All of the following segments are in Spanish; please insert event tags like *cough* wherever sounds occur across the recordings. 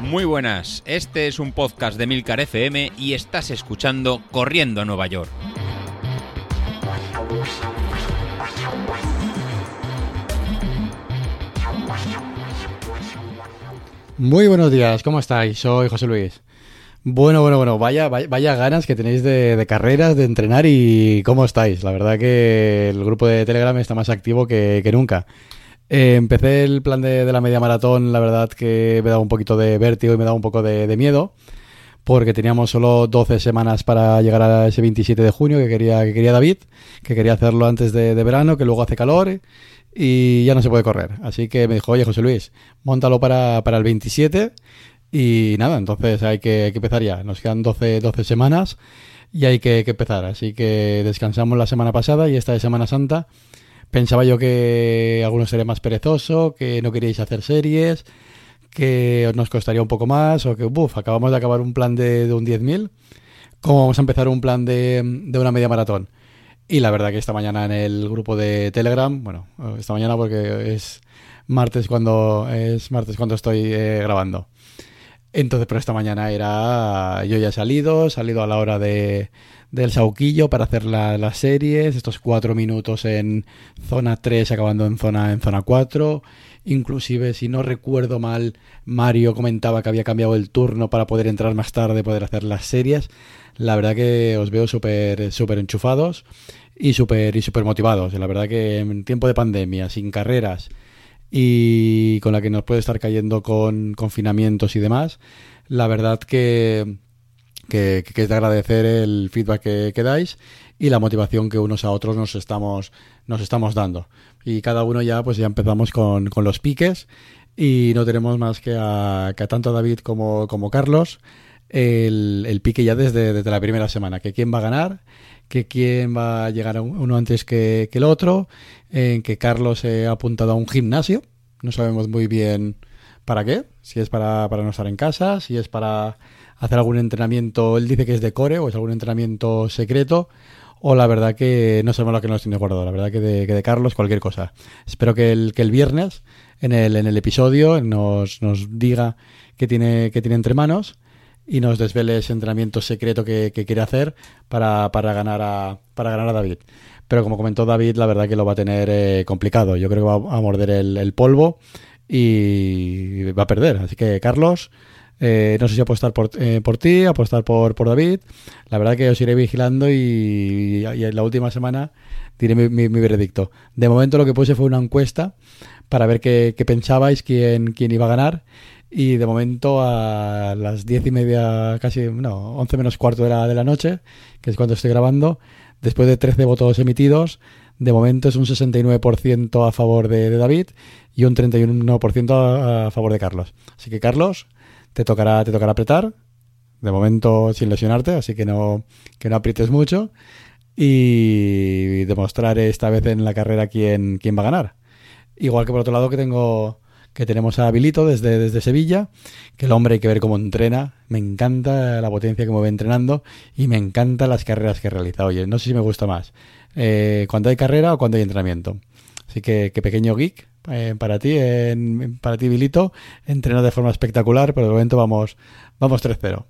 Muy buenas, este es un podcast de Milcar FM y estás escuchando Corriendo a Nueva York. Muy buenos días, ¿cómo estáis? Soy José Luis. Bueno, bueno, bueno, vaya, vaya, ganas que tenéis de, carreras, de entrenar y cómo estáis. La verdad que el grupo de Telegram está más activo que, nunca. Eh, empecé el plan de, la media maratón, la verdad que me daba un poquito de vértigo y me daba un poco de, miedo, porque teníamos solo 12 semanas para llegar a ese 27 de junio que quería, que quería David, que quería hacerlo antes de, verano, que luego hace calor y ya no se puede correr. Así que me dijo, oye José Luis, montalo para, para el 27 y nada, entonces hay que, empezar ya. Nos quedan 12, 12 semanas y hay que, empezar. Así que descansamos la semana pasada y esta de Semana Santa pensaba yo que algunos sería más perezoso, que no queríais hacer series, que nos costaría un poco más o que, uff, acabamos de acabar un plan de, de un 10.000. ¿Cómo vamos a empezar un plan de, de una media maratón? Y la verdad que esta mañana en el grupo de Telegram, bueno, esta mañana porque es martes cuando es martes cuando estoy eh, grabando. Entonces, pero esta mañana era yo ya he salido, salido a la hora de del sauquillo para hacer las series, estos cuatro minutos en zona 3 acabando en zona en zona 4. Inclusive, si no recuerdo mal, Mario comentaba que había cambiado el turno para poder entrar más tarde, poder hacer las series. La verdad que os veo súper enchufados y súper y super motivados. La verdad que en tiempo de pandemia, sin carreras y con la que nos puede estar cayendo con confinamientos y demás, la verdad que, que, es de agradecer el feedback que, que, dais y la motivación que unos a otros nos estamos, nos estamos dando. Y cada uno ya, pues ya empezamos con, con los piques y no tenemos más que a, que a tanto David como, como Carlos el, pique ya desde, desde, la primera semana, que quién va a ganar, que quién va a llegar a uno antes que, el otro, en que Carlos se ha apuntado a un gimnasio, no sabemos muy bien para qué, si es para, para no estar en casa, si es para hacer algún entrenamiento, él dice que es de core o es algún entrenamiento secreto, o la verdad que no sabemos lo que nos tiene guardado, la verdad que de, que de Carlos cualquier cosa. Espero que el, que el viernes en el, en el episodio nos, nos diga qué tiene, qué tiene entre manos y nos desvele ese entrenamiento secreto que, quiere hacer para, para, ganar a, para ganar a David. Pero como comentó David, la verdad que lo va a tener eh, complicado. Yo creo que va a morder el, polvo y va a perder. Así que, Carlos, eh, no sé si apostar por, eh, por ti, apostar por, por David. La verdad que os iré vigilando y, en la última semana diré mi, veredicto. De momento lo que puse fue una encuesta para ver qué, pensabais, quién, quién iba a ganar y de momento a las diez y media, casi, no, once menos cuarto de la, de la noche, que es cuando estoy grabando, después de 13 votos emitidos, de momento es un 69% a favor de, David y un 31% a, a, favor de Carlos. Así que Carlos, te tocará, te tocará apretar, de momento sin lesionarte, así que no, que no aprietes mucho y demostrar esta vez en la carrera quién, quién va a ganar. Igual que por otro lado que tengo que tenemos a Habilito desde, desde Sevilla, que el hombre hay que ver cómo entrena, me encanta la potencia que mueve entrenando y me encantan las carreras que realiza. Oye, no sé si me gusta más, eh, cuando hay carrera o cuando hay entrenamiento. Así que, que pequeño geek eh, para ti, en, para ti Habilito, entrena de forma espectacular, pero de momento vamos, vamos 3-0.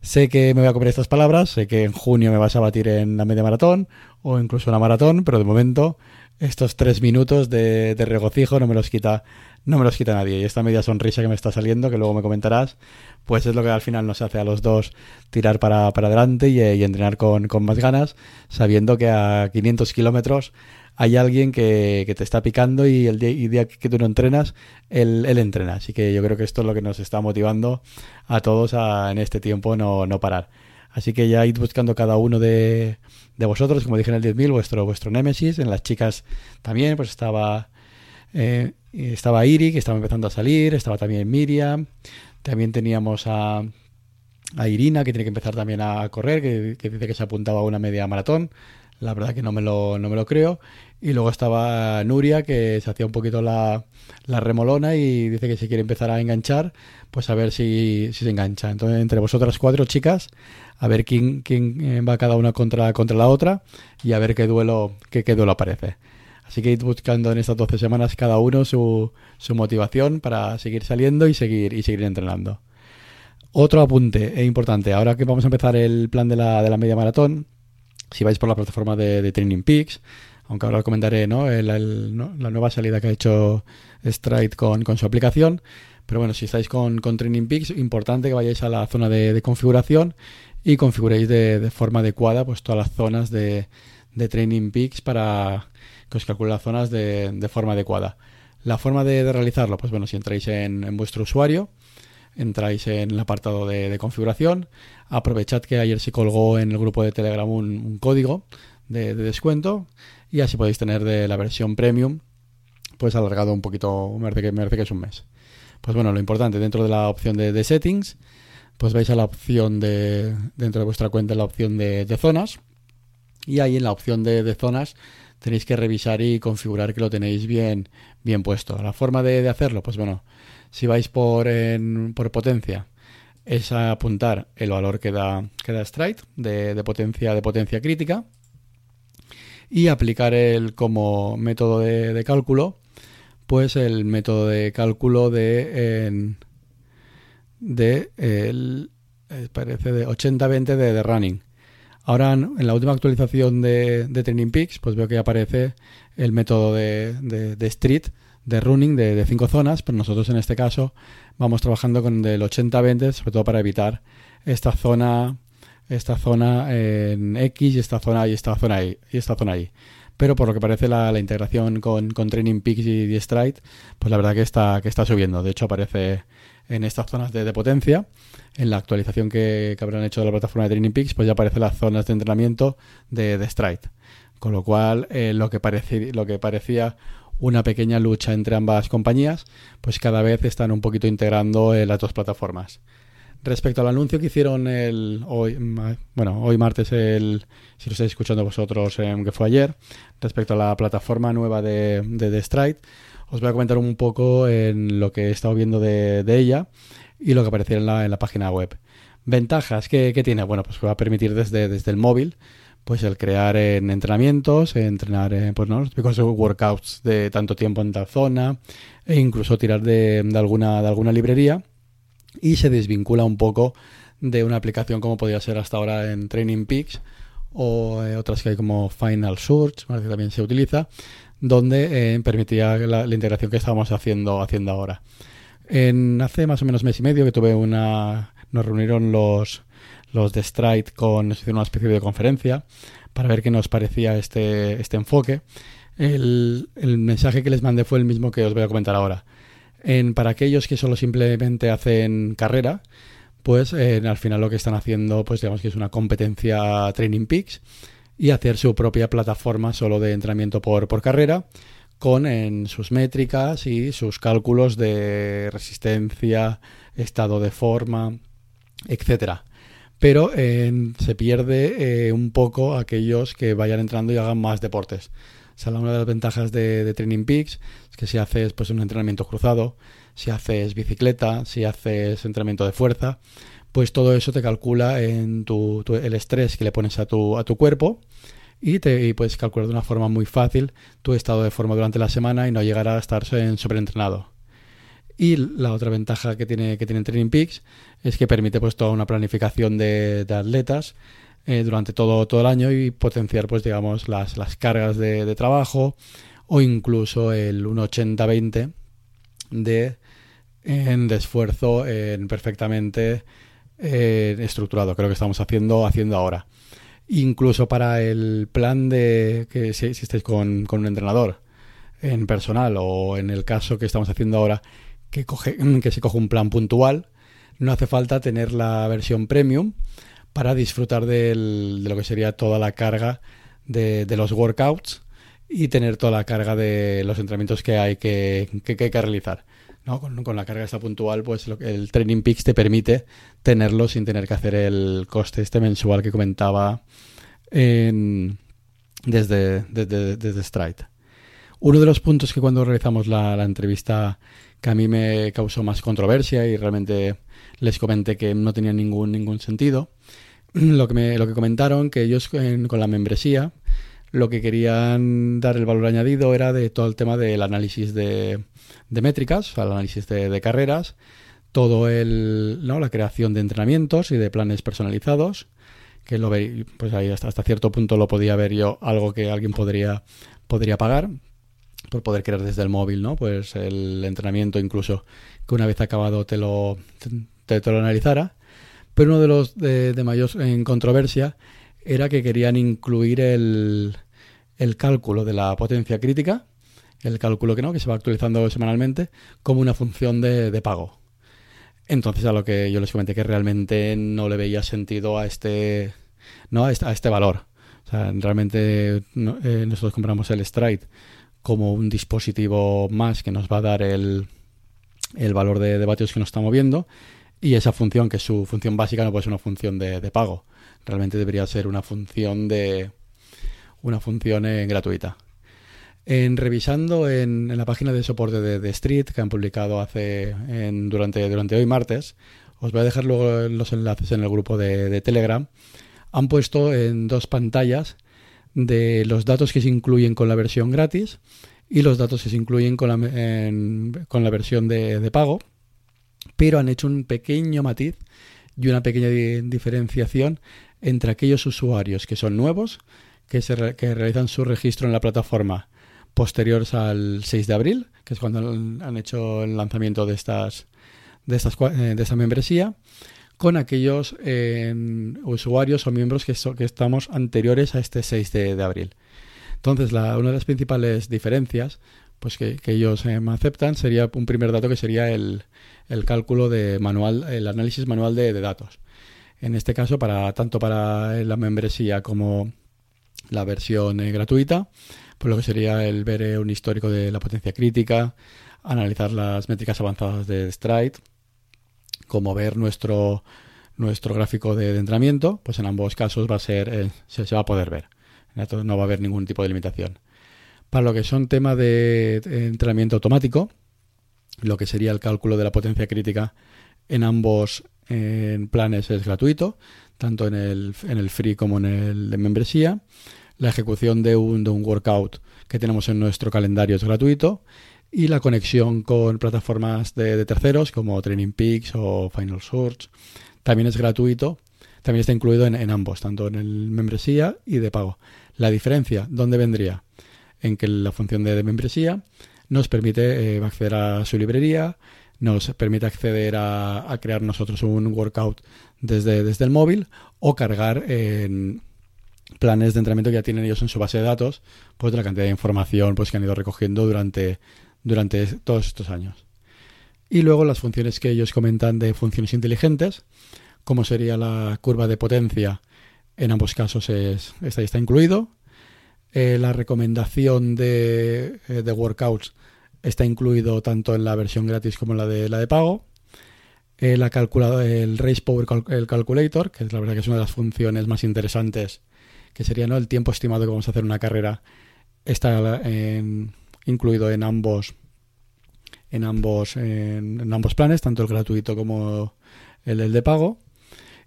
Sé que me voy a comer estas palabras, sé que en junio me vas a batir en la media maratón o incluso en la maratón, pero de momento estos tres minutos de, de regocijo no me los quita no me los quita nadie. Y esta media sonrisa que me está saliendo, que luego me comentarás, pues es lo que al final nos hace a los dos tirar para, para adelante y, entrenar con, más ganas, sabiendo que a 500 kilómetros hay alguien que, te está picando y el día, que tú no entrenas, él, él, entrena. Así que yo creo que esto es lo que nos está motivando a todos a, en este tiempo no, no parar. Así que ya id buscando cada uno de, de vosotros, como dije en el 10.000, vuestro, vuestro némesis. En las chicas también, pues estaba eh, estaba Iri, que estaba empezando a salir, estaba también Miriam, también teníamos a, a Irina, que tiene que empezar también a correr, que, dice que se apuntaba a una media maratón. La verdad que no me lo, no me lo creo. Y luego estaba Nuria, que se hacía un poquito la, la remolona y dice que si quiere empezar a enganchar, pues a ver si, si se engancha. Entonces, entre vosotras cuatro chicas, a ver quién, quién va cada una contra, contra la otra y a ver qué duelo, qué, qué duelo aparece. Así que id buscando en estas 12 semanas cada uno su, su motivación para seguir saliendo y seguir, y seguir entrenando. Otro apunte e importante, ahora que vamos a empezar el plan de la, de la media maratón, si vais por la plataforma de, Training Peaks, aunque ahora os comentaré ¿no? la nueva salida que ha hecho Stride con, con, su aplicación. Pero bueno, si estáis con, con Training Peaks, importante que vayáis a la zona de, de configuración y configuréis de, de, forma adecuada pues todas las zonas de, de Training Peaks para que os las zonas de, forma adecuada. La forma de, realizarlo, pues bueno, si entráis en, vuestro usuario, entráis en el apartado de, configuración, aprovechad que ayer se colgó en el grupo de Telegram un, código de, descuento y así podéis tener de la versión premium pues alargado un poquito, me parece que, que es un mes. Pues bueno, lo importante, dentro de la opción de, settings, pues vais a la opción de, dentro de vuestra cuenta, la opción de, zonas y ahí en la opción de, zonas tenéis que revisar y configurar que lo tenéis bien, bien puesto. La forma de, hacerlo, pues bueno, si vais por, por potencia, es apuntar el valor que da, que da Stride de, potencia, de potencia crítica y aplicar el como método de, cálculo, pues el método de cálculo de, de el, eh, parece de 80-20 de, de running. Ahora, en la última actualización de, de Training Peaks, pues veo que aparece el método de, de, street, de running de, cinco zonas, pero nosotros en este caso vamos trabajando con el 80-20, sobre todo para evitar esta zona, esta zona en X y esta zona y esta zona Y, y esta zona Y. Pero por lo que parece la, integración con, con, Training Peaks y, Stride, pues la verdad que está, que está subiendo. De hecho, aparece en estas zonas de, potencia. En la actualización que, habrán hecho de la plataforma de Training Peaks, pues ya aparecen las zonas de entrenamiento de, de Stride. Con lo cual, eh, lo, que parecía una pequeña lucha entre ambas compañías, pues cada vez están un poquito integrando las dos plataformas. Respecto al anuncio que hicieron el hoy, bueno, hoy martes, el, si lo estáis escuchando vosotros, em, que fue ayer, respecto a la plataforma nueva de, de, Stride, os voy a comentar un poco en lo que he estado viendo de, ella y lo que aparecía en la, en la página web. Ventajas que, tiene, bueno, pues va a permitir desde, desde el móvil pues el crear en entrenamientos, entrenar en, pues, ¿no? los típicos workouts de tanto tiempo en tal zona, e incluso tirar de, alguna, de alguna librería y se desvincula un poco de una aplicación como podría ser hasta ahora en Training Peaks o eh, otras que hay como Final Search, que también se utiliza, donde eh, permitía la, integración que estábamos haciendo, haciendo ahora. En hace más o menos mes y medio que tuve una... nos reunieron los, los de Stride con... hicieron una especie de conferencia para ver qué nos parecía este, este enfoque. El, el mensaje que les mandé fue el mismo que os voy a comentar ahora. En, para aquellos que solo simplemente hacen carrera, pues al final lo que están haciendo, pues digamos que es una competencia Training Peaks y hacer su propia plataforma solo de entrenamiento por, por carrera con en sus métricas y sus cálculos de resistencia, estado de forma, etcétera. Pero se pierde eh, un poco aquellos que vayan entrando y hagan más deportes. O una de las ventajas de, Training Peaks es que si haces pues, un entrenamiento cruzado, si haces bicicleta, si haces entrenamiento de fuerza, pues todo eso te calcula en tu, el estrés que le pones a tu, a tu cuerpo y, te, puedes calcular de una forma muy fácil tu estado de forma durante la semana y no llegar a estar sobreentrenado. Y la otra ventaja que tiene, que tiene Training Peaks es que permite pues toda una planificación de, atletas eh, durante todo, todo el año y potenciar pues digamos las, las cargas de, trabajo o incluso el 1,80-20 de, de esfuerzo en perfectamente eh, estructurado, creo que estamos haciendo, haciendo ahora. Incluso para el plan de que si, estáis con, con, un entrenador en personal o en el caso que estamos haciendo ahora, que, coge, que se coge un plan puntual, no hace falta tener la versión premium para disfrutar de lo que sería toda la carga de, de, los workouts y tener toda la carga de los entrenamientos que hay que, que hay que realizar. ¿No? Con, la carga esta puntual, pues lo el Training Peaks te permite tenerlo sin tener que hacer el coste este mensual que comentaba en, desde, desde, desde Stride. Uno de los puntos que cuando realizamos la, la, entrevista que a mí me causó más controversia y realmente les comenté que no tenía ningún, ningún sentido, *clears throat* lo que, me, lo que comentaron que ellos con la membresía lo que querían dar el valor añadido era de todo el tema del análisis de, métricas, el análisis de, carreras, todo el, ¿no? la creación de entrenamientos y de planes personalizados, que lo ve, pues ahí hasta, hasta cierto punto lo podía ver yo, algo que alguien podría, podría pagar por poder crear desde el móvil, ¿no? Pues el entrenamiento incluso que una vez acabado te lo, te, lo analizara. Pero uno de los de, de mayor en controversia era que querían incluir el, el cálculo de la potencia crítica, el cálculo que no, que se va actualizando semanalmente, como una función de, pago. Entonces a lo que yo les comenté que realmente no le veía sentido a este, no, a este, valor. O sea, realmente eh, nosotros compramos el Stride como un dispositivo más que nos va a dar el, el valor de, de, vatios que nos está moviendo y esa función, que es su función básica, no puede ser una función de, de pago. Realmente debería ser una función de, una función eh, gratuita. En revisando en, la página de soporte de, Street que han publicado hace durante, durante hoy martes, os voy a dejar luego los enlaces en el grupo de, Telegram. Han puesto en dos pantallas de los datos que se incluyen con la versión gratis y los datos que se incluyen con la, con la versión de, de, pago, pero han hecho un pequeño matiz y una pequeña diferenciación entre aquellos usuarios que son nuevos que, se que realizan su registro en la plataforma posteriores al 6 de abril, que es cuando han hecho el lanzamiento de estas de estas eh, de esta membresía, con aquellos eh, usuarios o miembros que, que, estamos anteriores a este 6 de, abril. Entonces, la, una de las principales diferencias pues que, ellos eh, aceptan sería un primer dato que sería el, el cálculo de manual, el análisis manual de, de, datos. En este caso, para tanto para la membresía como la versión eh, gratuita, por lo que sería el ver eh, un histórico de la potencia crítica, analizar las métricas avanzadas de Stride, como ver nuestro, nuestro gráfico de, entrenamiento, pues en ambos casos va a ser, eh, se, va a poder ver. No va a haber ningún tipo de limitación. Para lo que son temas de entrenamiento automático, lo que sería el cálculo de la potencia crítica en ambos planes es gratuito, tanto en el, en el free como en el de membresía. La ejecución de un, de un workout que tenemos en nuestro calendario es gratuito y la conexión con plataformas de, terceros como Training Peaks o Final Source también es gratuito. También está incluido en, ambos, tanto en el membresía y de pago. La diferencia, ¿dónde vendría? En que la función de, membresía nos permite eh, acceder a su librería, nos permite acceder a, a, crear nosotros un workout desde, desde el móvil o cargar en planes de entrenamiento que ya tienen ellos en su base de datos, pues de la cantidad de información pues, que han ido recogiendo durante, durante todos estos años. Y luego las funciones que ellos comentan de funciones inteligentes, como sería la curva de potencia, en ambos casos es, está, está incluido. Eh, la recomendación de, eh, de, workouts está incluido tanto en la versión gratis como en la de, la de pago. Eh, la el Race Power el Calculator, que es la verdad que es una de las funciones más interesantes que sería ¿no? el tiempo estimado que vamos a hacer una carrera, está incluido en ambos en ambos en, ambos planes, tanto el gratuito como el, de pago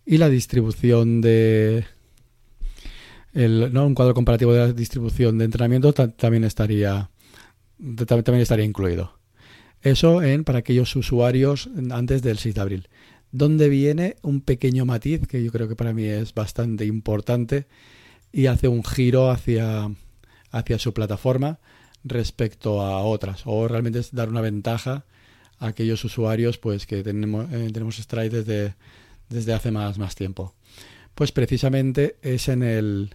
y la distribución de el, ¿no? un cuadro comparativo de la distribución de entrenamiento también estaría también estaría incluido. Eso en para aquellos usuarios antes del 6 de abril. Donde viene un pequeño matiz que yo creo que para mí es bastante importante y hace un giro hacia, hacia su plataforma respecto a otras o realmente es dar una ventaja a aquellos usuarios pues que tenemos, eh, tenemos Stride desde, desde hace más, más tiempo. Pues precisamente es en el,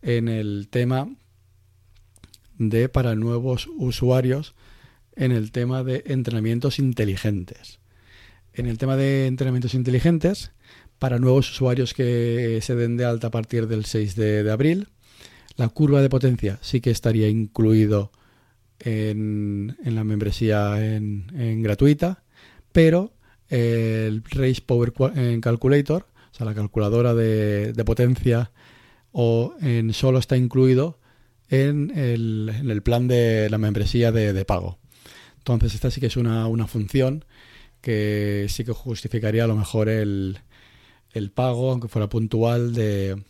en el tema de para nuevos usuarios en el tema de entrenamientos inteligentes. En el tema de entrenamientos inteligentes para nuevos usuarios que se den de alta a partir del 6 de, abril. La curva de potencia sí que estaría incluido en, la membresía en, gratuita, pero el Race Power Calculator, o sea, la calculadora de, potencia, o en solo está incluido en el, plan de la membresía de, pago. Entonces, esta sí que es una, una función que sí que justificaría a lo mejor el, el pago, aunque fuera puntual, de,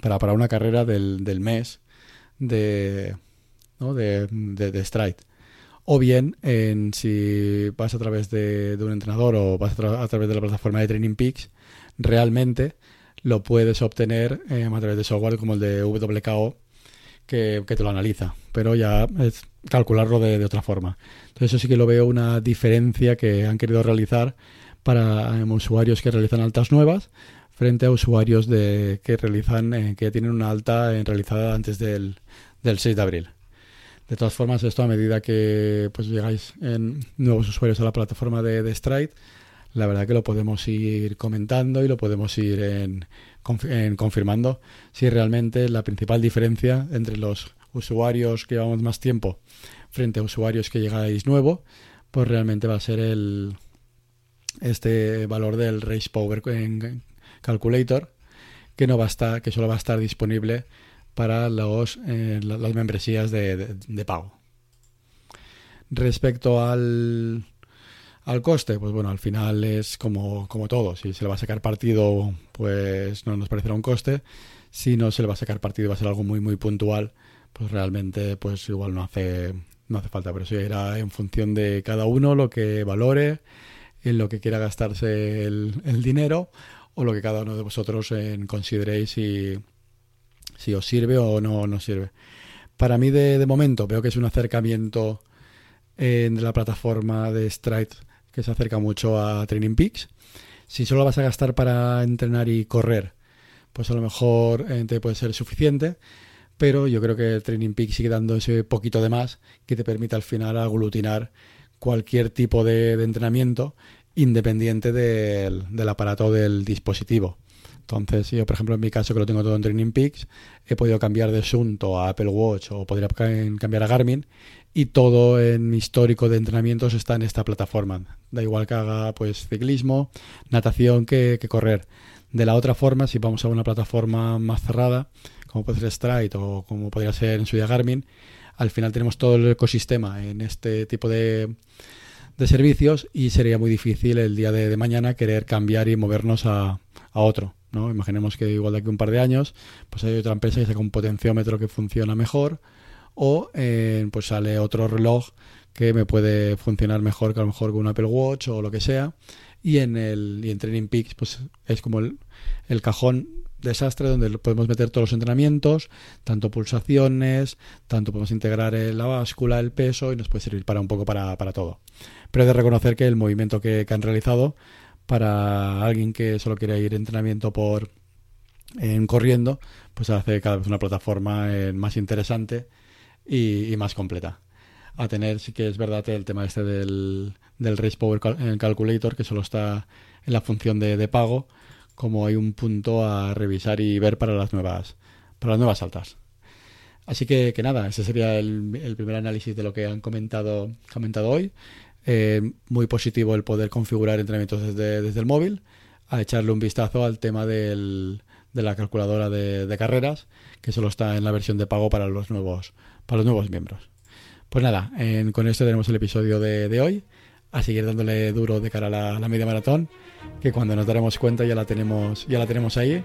para, para una carrera del, del mes de, ¿no? de, de, de Stride. O bien, en, si vas a través de, de un entrenador o vas a, tra a, través de la plataforma de Training Peaks, realmente lo puedes obtener eh, a través de software como el de WKO, que, que, te lo analiza. Pero ya es calcularlo de, otra forma. Entonces, eso sí que lo veo una diferencia que han querido realizar para um, usuarios que realizan altas nuevas frente a usuarios de, que realizan eh, que tienen una alta eh, realizada antes del, del 6 de abril. De todas formas, esto a medida que pues llegáis en nuevos usuarios a la plataforma de, de Stride, la verdad que lo podemos ir comentando y lo podemos ir en confirmando si realmente la principal diferencia entre los usuarios que llevamos más tiempo frente a usuarios que llegáis nuevo, pues realmente va a ser el este valor del Race Power Calculator que no va a estar, que solo va a estar disponible para los, eh, las membresías de, de, de, pago. Respecto al, al coste, pues bueno, al final es como, como todo. Si se le va a sacar partido, pues no nos parecerá un coste. Si no se le va a sacar partido, va a ser algo muy, muy puntual, pues realmente, pues igual no hace, no hace falta. Pero eso irá en función de cada uno, lo que valore, en lo que quiera gastarse el, el dinero o lo que cada uno de vosotros en, consideréis si si os sirve o no nos sirve. Para mí, de, de, momento, veo que es un acercamiento eh, de la plataforma de Stride que se acerca mucho a Training Peaks. Si solo vas a gastar para entrenar y correr, pues a lo mejor eh, te puede ser suficiente. Pero yo creo que Training Peaks sigue dando ese poquito de más que te permite al final aglutinar cualquier tipo de, entrenamiento independiente del, del aparato del dispositivo. Entonces, yo, por ejemplo, en mi caso, que lo tengo todo en Training Peaks, he podido cambiar de Sunto a Apple Watch o podría cambiar a Garmin y todo en histórico de entrenamientos está en esta plataforma. Da igual que haga pues ciclismo, natación que correr. De la otra forma, si vamos a una plataforma más cerrada, como puede ser Stride o como podría ser en su día Garmin, al final tenemos todo el ecosistema en este tipo de, de servicios y sería muy difícil el día de, mañana querer cambiar y movernos a, a otro. ¿no? Imaginemos que igual de aquí un par de años, pues hay otra empresa que saca un potenciómetro que funciona mejor o eh, pues sale otro reloj que me puede funcionar mejor que a lo mejor con un Apple Watch o lo que sea y en el y en Training Peaks pues es como el, cajón desastre donde podemos meter todos los entrenamientos, tanto pulsaciones, tanto podemos integrar la báscula, el peso y nos puede servir para un poco para, para todo. Pero he de reconocer que el movimiento que, han realizado para alguien que solo quiere ir entrenamiento por en corriendo, pues hace cada vez una plataforma eh, más interesante y, más completa. A tener, sí que es verdad, el tema este del, del Race Power Calculator, que solo está en la función de, de, pago, como hay un punto a revisar y ver para las nuevas, para las nuevas altas. Así que, que nada, ese sería el, el primer análisis de lo que han comentado, comentado hoy. Eh, muy positivo el poder configurar entrenamientos desde, desde el móvil, a echarle un vistazo al tema del, de la calculadora de, de, carreras, que solo está en la versión de pago para los nuevos, para los nuevos miembros. Pues nada, con esto tenemos el episodio de, de, hoy, a seguir dándole duro de cara a la, a la media maratón, que cuando nos daremos cuenta ya la tenemos, ya la tenemos ahí.